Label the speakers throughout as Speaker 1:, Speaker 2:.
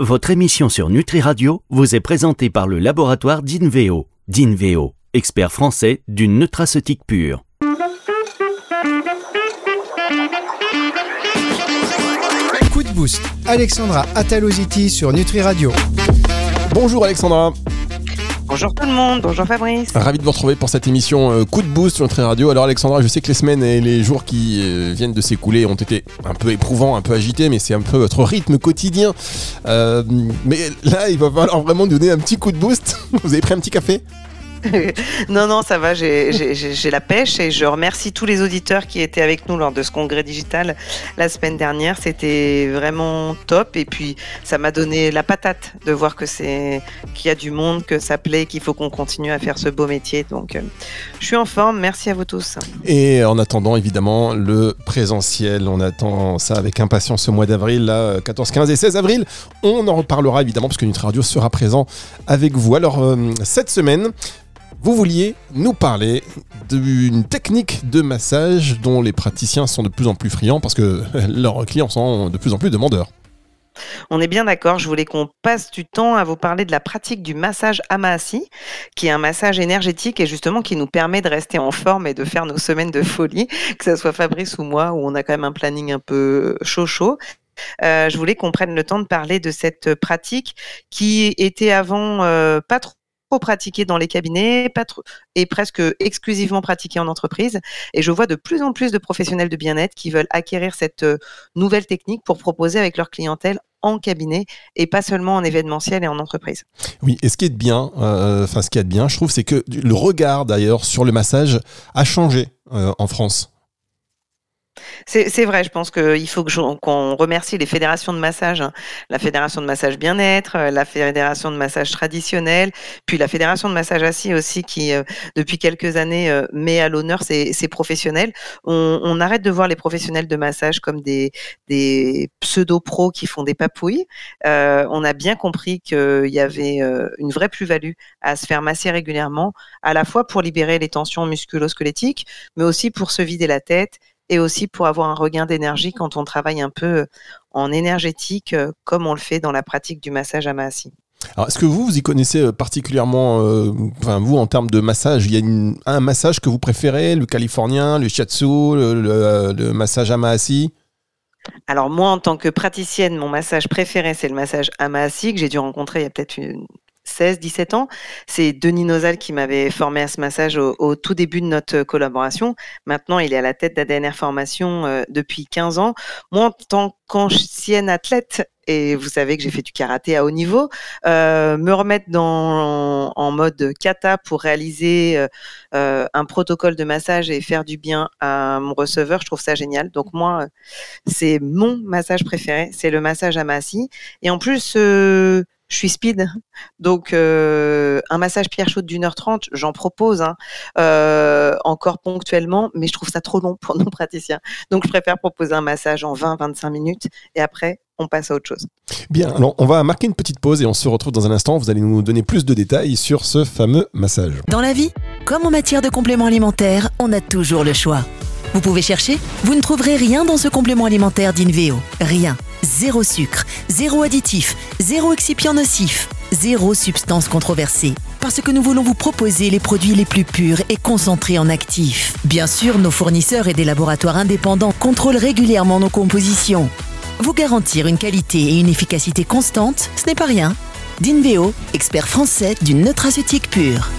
Speaker 1: Votre émission sur Nutri Radio vous est présentée par le laboratoire d'Inveo. D'Inveo, expert français d'une nutraceutique pure.
Speaker 2: Coup de boost, Alexandra Ataloziti sur Nutri Radio.
Speaker 3: Bonjour Alexandra.
Speaker 4: Bonjour tout le monde, bonjour Fabrice.
Speaker 3: Ravi de vous retrouver pour cette émission euh, Coup de boost sur Nutri Radio. Alors Alexandra, je sais que les semaines et les jours qui euh, viennent de s'écouler ont été un peu éprouvants, un peu agités, mais c'est un peu votre rythme quotidien. Euh, mais là, il va falloir vraiment donner un petit coup de boost. Vous avez pris un petit café?
Speaker 4: non, non, ça va, j'ai la pêche et je remercie tous les auditeurs qui étaient avec nous lors de ce congrès digital la semaine dernière. C'était vraiment top et puis ça m'a donné la patate de voir que c'est qu'il y a du monde, que ça plaît, qu'il faut qu'on continue à faire ce beau métier. Donc, euh, je suis en forme. Merci à vous tous.
Speaker 3: Et en attendant, évidemment, le présentiel, on attend ça avec impatience ce mois d'avril, là, 14, 15 et 16 avril. On en reparlera évidemment parce que Nutri Radio sera présent avec vous. Alors, euh, cette semaine, vous vouliez nous parler d'une technique de massage dont les praticiens sont de plus en plus friands parce que leurs clients sont de plus en plus demandeurs.
Speaker 4: On est bien d'accord, je voulais qu'on passe du temps à vous parler de la pratique du massage Amahasi, qui est un massage énergétique et justement qui nous permet de rester en forme et de faire nos semaines de folie, que ce soit Fabrice ou moi, où on a quand même un planning un peu chaud chaud. Euh, je voulais qu'on prenne le temps de parler de cette pratique qui était avant euh, pas trop pratiqué dans les cabinets pas et presque exclusivement pratiqué en entreprise. Et je vois de plus en plus de professionnels de bien-être qui veulent acquérir cette euh, nouvelle technique pour proposer avec leur clientèle en cabinet et pas seulement en événementiel et en entreprise.
Speaker 3: Oui, et ce qui est bien, euh, ce qui est bien, je trouve, c'est que le regard d'ailleurs sur le massage a changé euh, en France.
Speaker 4: C'est vrai, je pense qu'il faut qu'on remercie les fédérations de massage, hein. la fédération de massage bien-être, euh, la fédération de massage traditionnel, puis la fédération de massage assis aussi qui, euh, depuis quelques années, euh, met à l'honneur ces, professionnels. On, arrête de voir les professionnels de massage comme des, pseudo-pros qui font des papouilles. on a bien compris qu'il y avait une vraie plus-value à se faire masser régulièrement, à la fois pour libérer les tensions musculo-squelettiques, mais aussi pour se vider la tête et aussi pour avoir un regain d'énergie quand on travaille un peu euh, en énergétique, euh, comme on le fait dans la pratique du massage à massi.
Speaker 3: Alors, est-ce que vous, vous y connaissez euh, particulièrement, enfin, vous, en termes de massage, il y a un massage que vous préférez, le californien, le shiatsu, le, massage Amahasi
Speaker 4: alors moi, en tant que praticienne, mon massage préféré, c'est le massage Amahasi que j'ai dû rencontrer il y a peut-être une, 16-17 ans. C'est Denis Nozal qui m'avait formé à ce massage au, tout début de notre collaboration. Maintenant, il est à la tête d'ADNR Formation euh, depuis 15 ans. Moi, en tant qu'ancienne athlète, et vous savez que j'ai fait du karaté à haut niveau, euh, me remettre dans, en, mode kata pour réaliser euh, un protocole de massage et faire du bien à mon receveur, je trouve ça génial. Donc moi, c'est mon massage préféré, c'est le massage à Massi. Et en plus, je suis speed, donc euh, un massage pierre chaude d'une heure trente, j'en propose hein, euh, encore ponctuellement, mais je trouve ça trop long pour nos praticiens. Donc je préfère proposer un massage en 20-25 minutes et après on passe à autre chose.
Speaker 3: Bien, alors on va marquer une petite pause et on se retrouve dans un instant. Vous allez nous donner plus de détails sur ce fameux massage.
Speaker 5: Dans la vie, comme en matière de compléments alimentaires, on a toujours le choix. Vous pouvez chercher, vous ne trouverez rien dans ce complément alimentaire d'Inveo. Rien. Zéro sucre, zéro additif, zéro excipient nocif, zéro substance controversée. Parce que nous voulons vous proposer les produits les plus purs et concentrés en actifs. Bien sûr, nos fournisseurs et des laboratoires indépendants contrôlent régulièrement nos compositions. Vous garantir une qualité et une efficacité constante, ce n'est pas rien. D'Inveo, expert français d'une nutraceutique pure.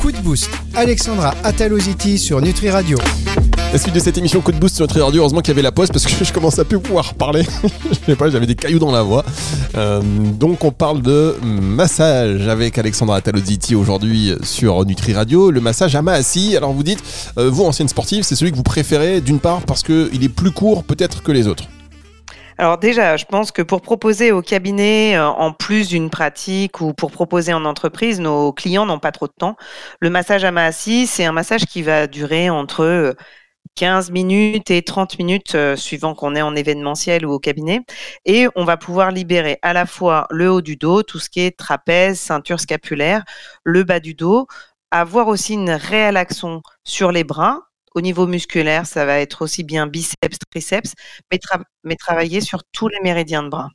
Speaker 2: Coup de boost, Alexandra Ataloziti sur Nutri Radio.
Speaker 3: La suite de cette émission Coup de boost sur Nutri Radio, heureusement qu'il y avait la pause parce que je commence à plus pouvoir parler. je sais pas, j'avais des cailloux dans la voix. Euh, donc on parle de massage avec Alexandra Ataloziti aujourd'hui sur Nutri Radio. Le massage à Maassi. Alors vous dites, euh, vous ancienne sportive, c'est celui que vous préférez d'une part parce qu'il est plus court peut-être que les autres.
Speaker 4: Alors déjà, je pense que pour proposer au cabinet, euh, en plus d'une pratique ou pour proposer en entreprise, nos clients n'ont pas trop de temps. Le massage à Maassi, c'est un massage qui va durer entre 15 minutes et 30 minutes, euh, suivant qu'on est en événementiel ou au cabinet. Et on va pouvoir libérer à la fois le haut du dos, tout ce qui est trapèze, ceinture scapulaire, le bas du dos, avoir aussi une réelle action sur les bras Au niveau musculaire, ça va être aussi bien biceps, triceps, mais, mais travailler sur tous les méridiens de bras.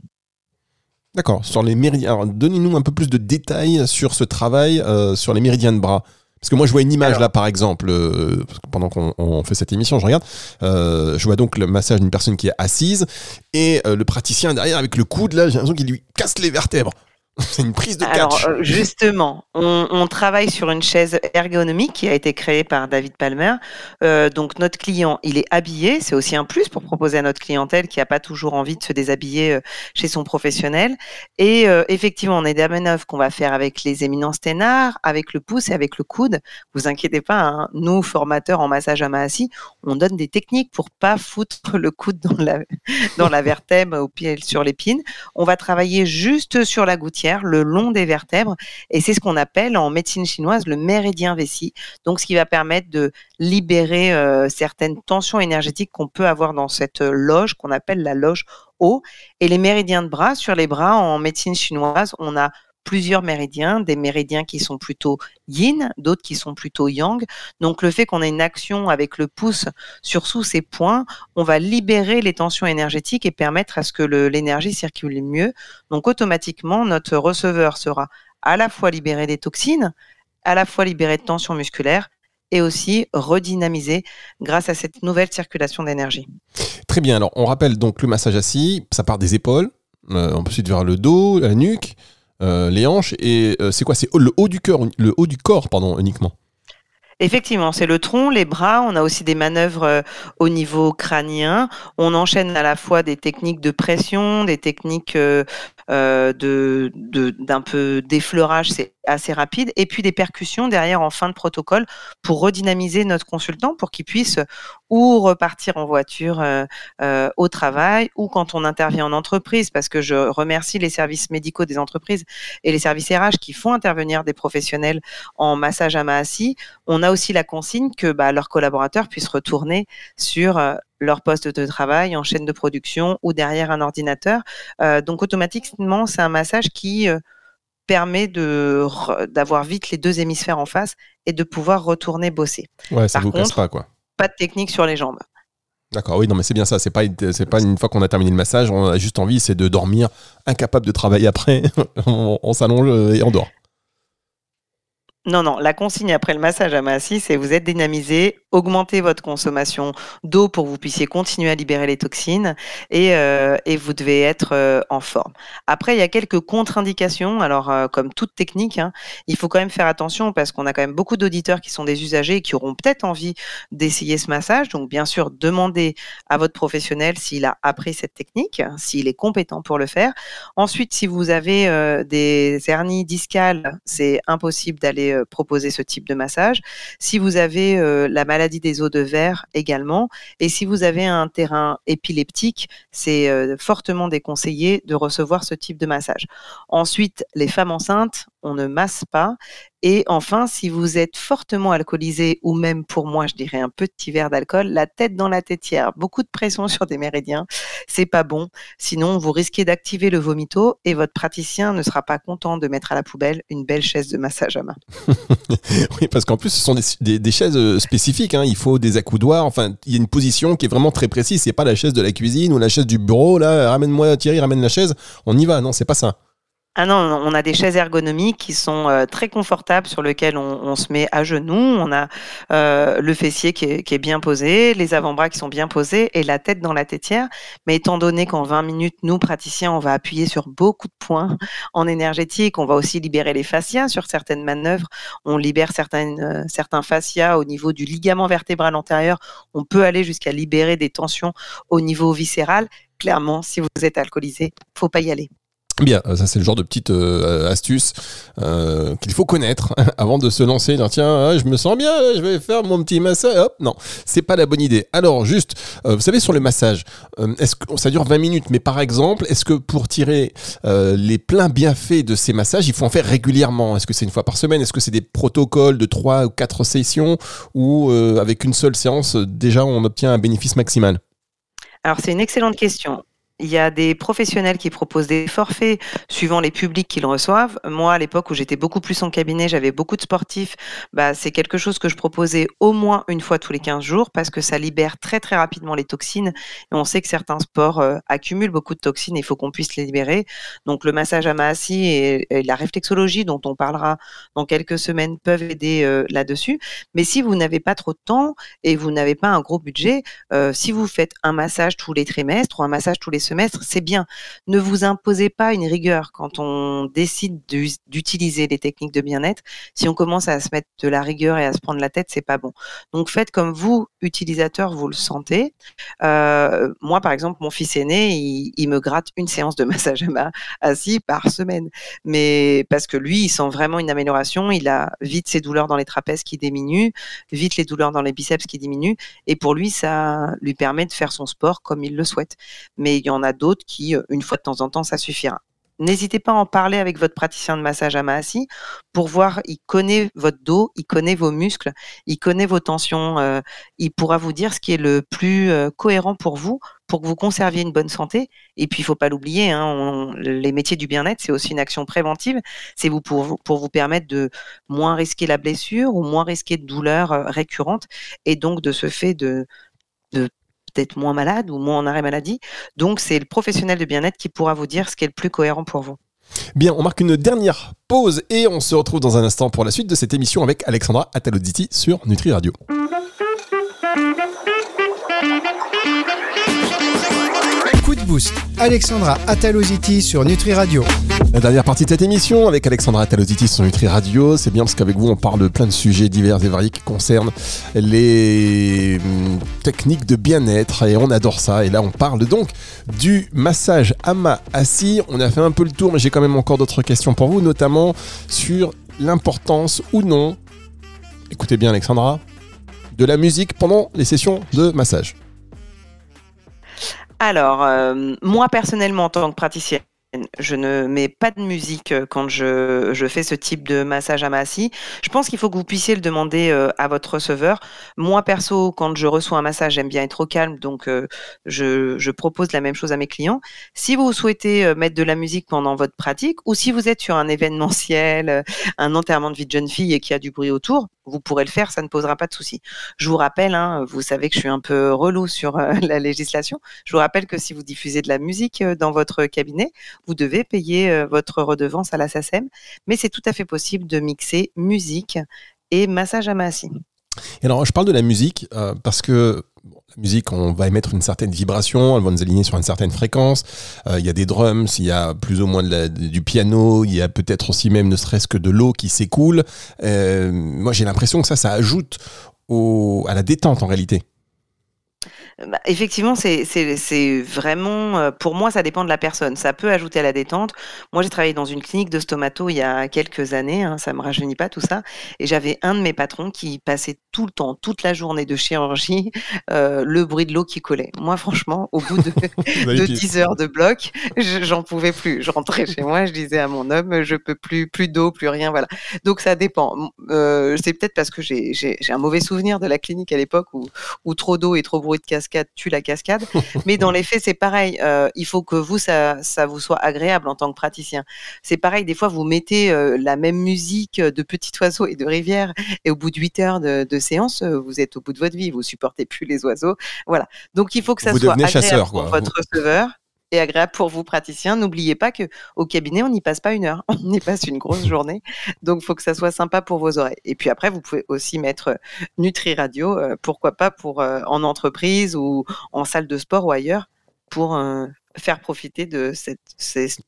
Speaker 3: D'accord, sur les méridiens. Donnez-nous un peu plus de détails sur ce travail euh, sur les méridiens de bras. Parce que moi, je vois une image là, par exemple, euh, pendant qu'on fait cette émission, je regarde. Euh, je vois donc le massage d'une personne qui est assise et le praticien derrière avec le coude, là, j'ai l'impression qu'il lui casse les vertèbres. C'est une prise de catch.
Speaker 4: Alors, euh, justement, on, travaille sur une chaise ergonomique qui a été créée par David Palmer. Euh, donc, notre client, il est habillé. C'est aussi un plus pour proposer à notre clientèle qui n'a pas toujours envie de se déshabiller euh, chez son professionnel. Et effectivement, on a des manœuvres qu'on va faire avec les éminences ténards, avec le pouce et avec le coude. Vous inquiétez pas, hein, nous, formateurs en massage à assis, on donne des techniques pour pas foutre le coude dans la, dans la vertèbre ou sur l'épine. On va travailler juste sur la gouttière le long des vertèbres, et c'est ce qu'on appelle en médecine chinoise le méridien vessie. Donc, ce qui va permettre de libérer euh, certaines tensions énergétiques qu'on peut avoir dans cette loge qu'on appelle la loge haut. Et les méridiens de bras, sur les bras, en médecine chinoise, on a plusieurs méridiens, des méridiens qui sont plutôt yin, d'autres qui sont plutôt yang. Donc le fait qu'on ait une action avec le pouce sur sous ces points, on va libérer les tensions énergétiques et permettre à ce que l'énergie circule mieux. Donc automatiquement, notre receveur sera à la fois libéré des toxines, à la fois libéré de tensions musculaires et aussi redynamisé grâce à cette nouvelle circulation d'énergie.
Speaker 3: Très bien, alors on rappelle donc le massage assis, ça part des épaules, euh, ensuite vers le dos, la nuque, euh, les hanches. Et euh, c'est quoi C'est le haut du cœur, le haut du corps, pardon, uniquement.
Speaker 4: Effectivement, c'est le tronc, les bras. On a aussi des manœuvres euh, au niveau crânien. On enchaîne à la fois des techniques de pression, des techniques d'un peu d'effleurage, assez rapide, et puis des percussions derrière en fin de protocole pour redynamiser notre consultant pour qu'il puisse ou repartir en voiture euh, euh, au travail ou quand on intervient en entreprise, parce que je remercie les services médicaux des entreprises et les services RH qui font intervenir des professionnels en massage à main assis. On a aussi la consigne que bah, leurs collaborateurs puissent retourner sur leur poste de travail en chaîne de production ou derrière un ordinateur. Euh, donc automatiquement, c'est un massage qui euh, permet de d'avoir vite les deux hémisphères en face et de pouvoir retourner bosser.
Speaker 3: Ouais, ça vous casse pas quoi.
Speaker 4: Pas de technique sur les jambes.
Speaker 3: D'accord, oui, non, mais c'est bien ça. C'est pas, c'est pas une fois qu'on a terminé le massage, on a juste envie, c'est de dormir, incapable de travailler après. on s'allonge et on dort.
Speaker 4: Non, non, la consigne après le massage à main c'est vous êtes dynamisé, augmentez votre consommation d'eau pour que vous puissiez continuer à libérer les toxines et, euh, et vous devez être euh, en forme. Après, il y a quelques contre-indications. Alors, euh, comme toute technique, hein, il faut quand même faire attention parce qu'on a quand même beaucoup d'auditeurs qui sont des usagers et qui auront peut-être envie d'essayer ce massage. Donc, bien sûr, demandez à votre professionnel s'il a appris cette technique, s'il est compétent pour le faire. Ensuite, si vous avez des hernies discales, c'est impossible d'aller proposer ce type de massage. Si vous avez la maladie des os de verre également, et si vous avez un terrain épileptique, c'est euh, fortement déconseillé de recevoir ce type de massage. Ensuite, les femmes enceintes, on ne masse pas. Et enfin, si vous êtes fortement alcoolisé, ou même pour moi, je dirais un petit verre d'alcool, la tête dans la tétière, beaucoup de pression sur des méridiens, c'est pas bon. Sinon, vous risquez d'activer le vomito et votre praticien ne sera pas content de mettre à la poubelle une belle chaise de massage à main.
Speaker 3: oui, parce qu'en plus, ce sont des, chaises euh, spécifiques. Hein. Il faut des accoudoirs. Enfin, il y a une position qui est vraiment très précise. C'est pas la chaise de la cuisine ou la chaise du bureau. Là, ramène-moi Thierry, ramène la chaise. On y va. Non, c'est pas ça.
Speaker 4: Ah non, on a des chaises ergonomiques qui sont euh, très confortables sur lesquelles on, se met à genoux. On a euh, le fessier qui est, bien posé, les avant-bras qui sont bien posés et la tête dans la tétière. Mais étant donné qu'en 20 minutes, nous, praticiens, on va appuyer sur beaucoup de points en énergétique, on va aussi libérer les fascias sur certaines manœuvres. On libère euh, certains fascias au niveau du ligament vertébral antérieur. On peut aller jusqu'à libérer des tensions au niveau viscéral. Clairement, si vous êtes alcoolisé, faut pas y aller.
Speaker 3: Bien, ça c'est le genre de petite euh, astuce euh, qu'il faut connaître avant de se lancer. Dire, tiens, je me sens bien, je vais faire mon petit massage. Hop, non, c'est pas la bonne idée. Alors juste, euh, vous savez sur le massage, est-ce que ça dure 20 minutes Mais par exemple, est-ce que pour tirer les pleins bienfaits de ces massages, il faut en faire régulièrement? Est-ce que c'est une fois par semaine? Est-ce que c'est des protocoles de 3 ou 4 sessions ou avec une seule séance déjà on obtient un bénéfice maximal?
Speaker 4: Alors c'est une excellente question Il y a des professionnels qui proposent des forfaits suivant les publics qu'ils reçoivent. Moi, à l'époque où j'étais beaucoup plus en cabinet, j'avais beaucoup de sportifs. Bah, c'est quelque chose que je proposais au moins une fois tous les 15 jours parce que ça libère très très rapidement les toxines. On sait que certains sports euh, accumulent beaucoup de toxines et il faut qu'on puisse les libérer. Donc le massage à Mahasi et, la réflexologie dont on parlera dans quelques semaines peuvent aider euh, là-dessus. Mais si vous n'avez pas trop de temps et vous n'avez pas un gros budget, euh, si vous faites un massage tous les trimestres ou un massage tous les semestre, c'est bien. Ne vous imposez pas une rigueur quand on décide d'utiliser les techniques de bien-être. Si on commence à se mettre de la rigueur et à se prendre la tête, c'est pas bon. Donc faites comme vous, utilisateur, vous le sentez. Euh, moi, par exemple, mon fils aîné, il, me gratte une séance de massage assis par semaine, mais parce que lui, il sent vraiment une amélioration. Il a vite ses douleurs dans les trapèzes qui diminuent, vite les douleurs dans les biceps qui diminuent, et pour lui, ça lui permet de faire son sport comme il le souhaite. Mais il y en en a d'autres qui, euh, une fois de temps en temps, ça suffira. N'hésitez pas à en parler avec votre praticien de massage à Mahasi pour voir, il connaît votre dos, il connaît vos muscles, il connaît vos tensions, euh, il pourra vous dire ce qui est le plus euh, cohérent pour vous, pour que vous conserviez une bonne santé. Et puis, il faut pas l'oublier, hein, les métiers du bien-être, c'est aussi une action préventive. C'est vous pour, pour vous permettre de moins risquer la blessure ou moins risquer de douleurs récurrentes et donc de ce fait de, de peut-être moins malade ou moins en arrêt maladie. Donc, c'est le professionnel de bien-être qui pourra vous dire ce qui est le plus cohérent pour vous.
Speaker 3: Bien, on marque une dernière pause et on se retrouve dans un instant pour la suite de cette émission avec Alexandra Ataloditi sur Nutri Radio.
Speaker 2: Alexandra Ataloziti sur Nutri Radio.
Speaker 3: La dernière partie de cette émission avec Alexandra Talositi sur Nutri Radio, c'est bien parce qu'avec vous on parle de plein de sujets divers et variés qui concernent les hum, techniques de bien-être et on adore ça. Et là on parle donc du massage ama assis. On a fait un peu le tour mais j'ai quand même encore d'autres questions pour vous, notamment sur l'importance ou non, écoutez bien Alexandra, de la musique pendant les sessions de massage.
Speaker 4: Alors, euh, moi personnellement, en tant que praticienne, je ne mets pas de musique euh, quand je, je fais ce type de massage à massie. Je pense qu'il faut que vous puissiez le demander euh, à votre receveur. Moi, perso, quand je reçois un massage, j'aime bien être au calme, donc euh, je, je, propose la même chose à mes clients. Si vous souhaitez mettre de la musique pendant votre pratique, ou si vous êtes sur un événementiel, un enterrement de vie de jeune fille et qu'il y a du bruit autour, vous pourrez le faire, ça ne posera pas de souci. Je vous rappelle, hein, vous savez que je suis un peu relou sur la législation. Je vous rappelle que si vous diffusez de la musique dans votre cabinet, vous devez payer euh, votre redevance à la SACEM, mais c'est tout à fait possible de mixer musique et massage à massie.
Speaker 3: alors, je parle de la musique euh, parce que la musique, on va émettre une certaine vibration, elle va nous aligner sur une certaine fréquence. Euh, il y a des drums, il y a plus ou moins du piano, il y a peut-être aussi même ne serait-ce que de l'eau qui s'écoule. moi, j'ai l'impression que ça, ça ajoute à la détente en réalité.
Speaker 4: Bah, effectivement, c'est vraiment, euh, pour moi, ça dépend de la personne. Ça peut ajouter à la détente. Moi, j'ai travaillé dans une clinique de stomato il y a quelques années, hein, ça me rajeunit pas tout ça. Et j'avais un de mes patrons qui passait tout le temps, toute la journée de chirurgie, euh, le bruit de l'eau qui collait. Moi, franchement, au bout de, de 10 heures de bloc, j'en pouvais plus. Je rentrais chez moi, je disais à mon homme, je peux plus, plus d'eau, plus rien, voilà. Donc ça dépend. Euh, c'est peut-être parce que j'ai un mauvais souvenir de la clinique à l'époque où, où trop d'eau et trop bruit de cascade cascade tue la cascade. Mais dans les faits, c'est pareil. Euh, il faut que vous, ça, ça vous soit agréable en tant que praticien. C'est pareil, des fois, vous mettez euh, la même musique de petits oiseaux et de rivières, et au bout de 8 heures de, séance, euh, vous êtes au bout de votre vie, vous supportez plus les oiseaux. Voilà. Donc, il faut que ça soit agréable chasseur, pour votre receveur et agréable pour vous praticiens. N'oubliez pas que au cabinet, on n'y passe pas une heure, on y passe une grosse journée. Donc, il faut que ça soit sympa pour vos oreilles. Et puis après, vous pouvez aussi mettre euh, Nutri Radio, euh, pourquoi pas pour euh, en entreprise ou en salle de sport ou ailleurs, pour faire profiter de, cette,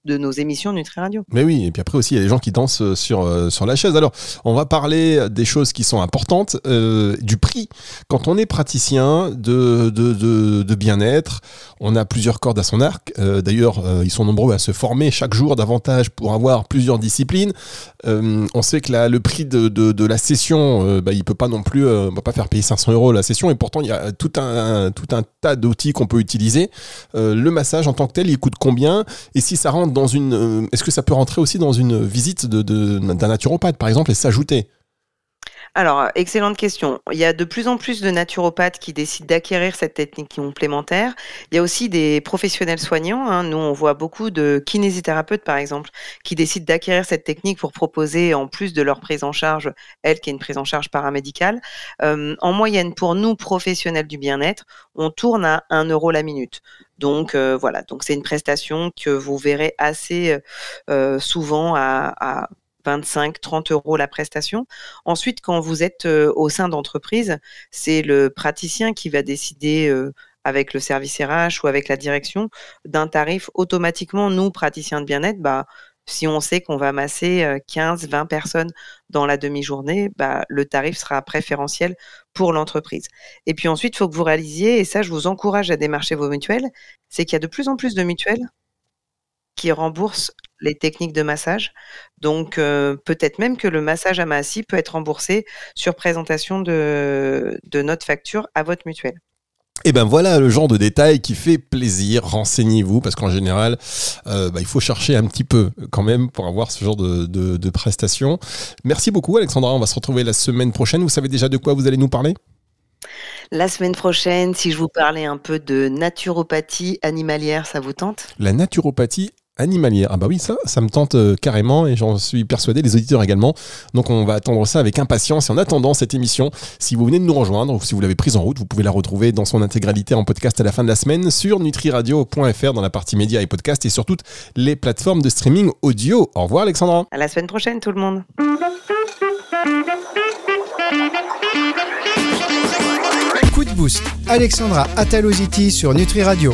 Speaker 4: de nos émissions Nutri Radio.
Speaker 3: Mais oui, et puis après aussi, il y a des gens qui dansent euh, sur, euh, sur la chaise. Alors, on va parler des choses qui sont importantes, euh, du prix. Quand on est praticien de, de, de, bien-être, on a plusieurs cordes à son arc. D'ailleurs, ils sont nombreux à se former chaque jour davantage pour avoir plusieurs disciplines. on sait que le prix de, de, la session, bah, il peut pas non plus, on va pas faire payer 500 euros la session, et pourtant, il y a tout un, tout un tas d'outils qu'on peut utiliser. le massage en tant que tel, il coûte combien Et si ça rentre dans une. Euh, est-ce que ça peut rentrer aussi dans une visite d'un naturopathe, par exemple, et s'ajouter?
Speaker 4: Alors, excellente question. Il y a de plus en plus de naturopathes qui décident d'acquérir cette technique complémentaire. Il y a aussi des professionnels soignants. hein. Nous, on voit beaucoup de kinésithérapeutes, par exemple, qui décident d'acquérir cette technique pour proposer, en plus de leur prise en charge, elle qui est une prise en charge paramédicale. Euh, en moyenne, pour nous, professionnels du bien-être, on tourne à 1 euro la minute. Donc euh, voilà, donc c'est une prestation que vous verrez assez euh, souvent à 25, 30 euros la prestation. Ensuite, quand vous êtes euh, au sein d'entreprise, c'est le praticien qui va décider euh, avec le service RH ou avec la direction d'un tarif automatiquement. Nous, praticiens de bien-être, bah, si on sait qu'on va masser euh, 15, 20 personnes dans la demi-journée, bah, le tarif sera préférentiel pour l'entreprise. Et puis ensuite, il faut que vous réalisiez, et ça, je vous encourage à démarcher vos mutuelles, c'est qu'il y a de plus en plus de mutuelles qui remboursent les techniques de massage. Donc, euh, peut-être même que le massage à Massy peut être remboursé sur présentation de, de notre facture à votre mutuelle.
Speaker 3: Et ben voilà le genre de détail qui fait plaisir. Renseignez-vous parce qu'en général, euh, bah, il faut chercher un petit peu quand même pour avoir ce genre de, de, de prestations. Merci beaucoup Alexandra. On va se retrouver la semaine prochaine. Vous savez déjà de quoi vous allez nous parler?
Speaker 4: La semaine prochaine, si je vous parlais un peu de naturopathie animalière, ça vous tente?
Speaker 3: La naturopathie animalière. Ah bah oui, ça, ça me tente euh, carrément et j'en suis persuadé, les auditeurs également. Donc on va attendre ça avec impatience. Et en attendant cette émission, si vous venez de nous rejoindre ou si vous l'avez prise en route, vous pouvez la retrouver dans son intégralité en podcast à la fin de la semaine sur nutriradio.fr dans la partie médias et podcasts et sur toutes les plateformes de streaming audio. Au revoir Alexandra.
Speaker 4: À la semaine prochaine, tout le monde.
Speaker 2: Coup de boost. Alexandra Ataloziti sur Nutri Radio.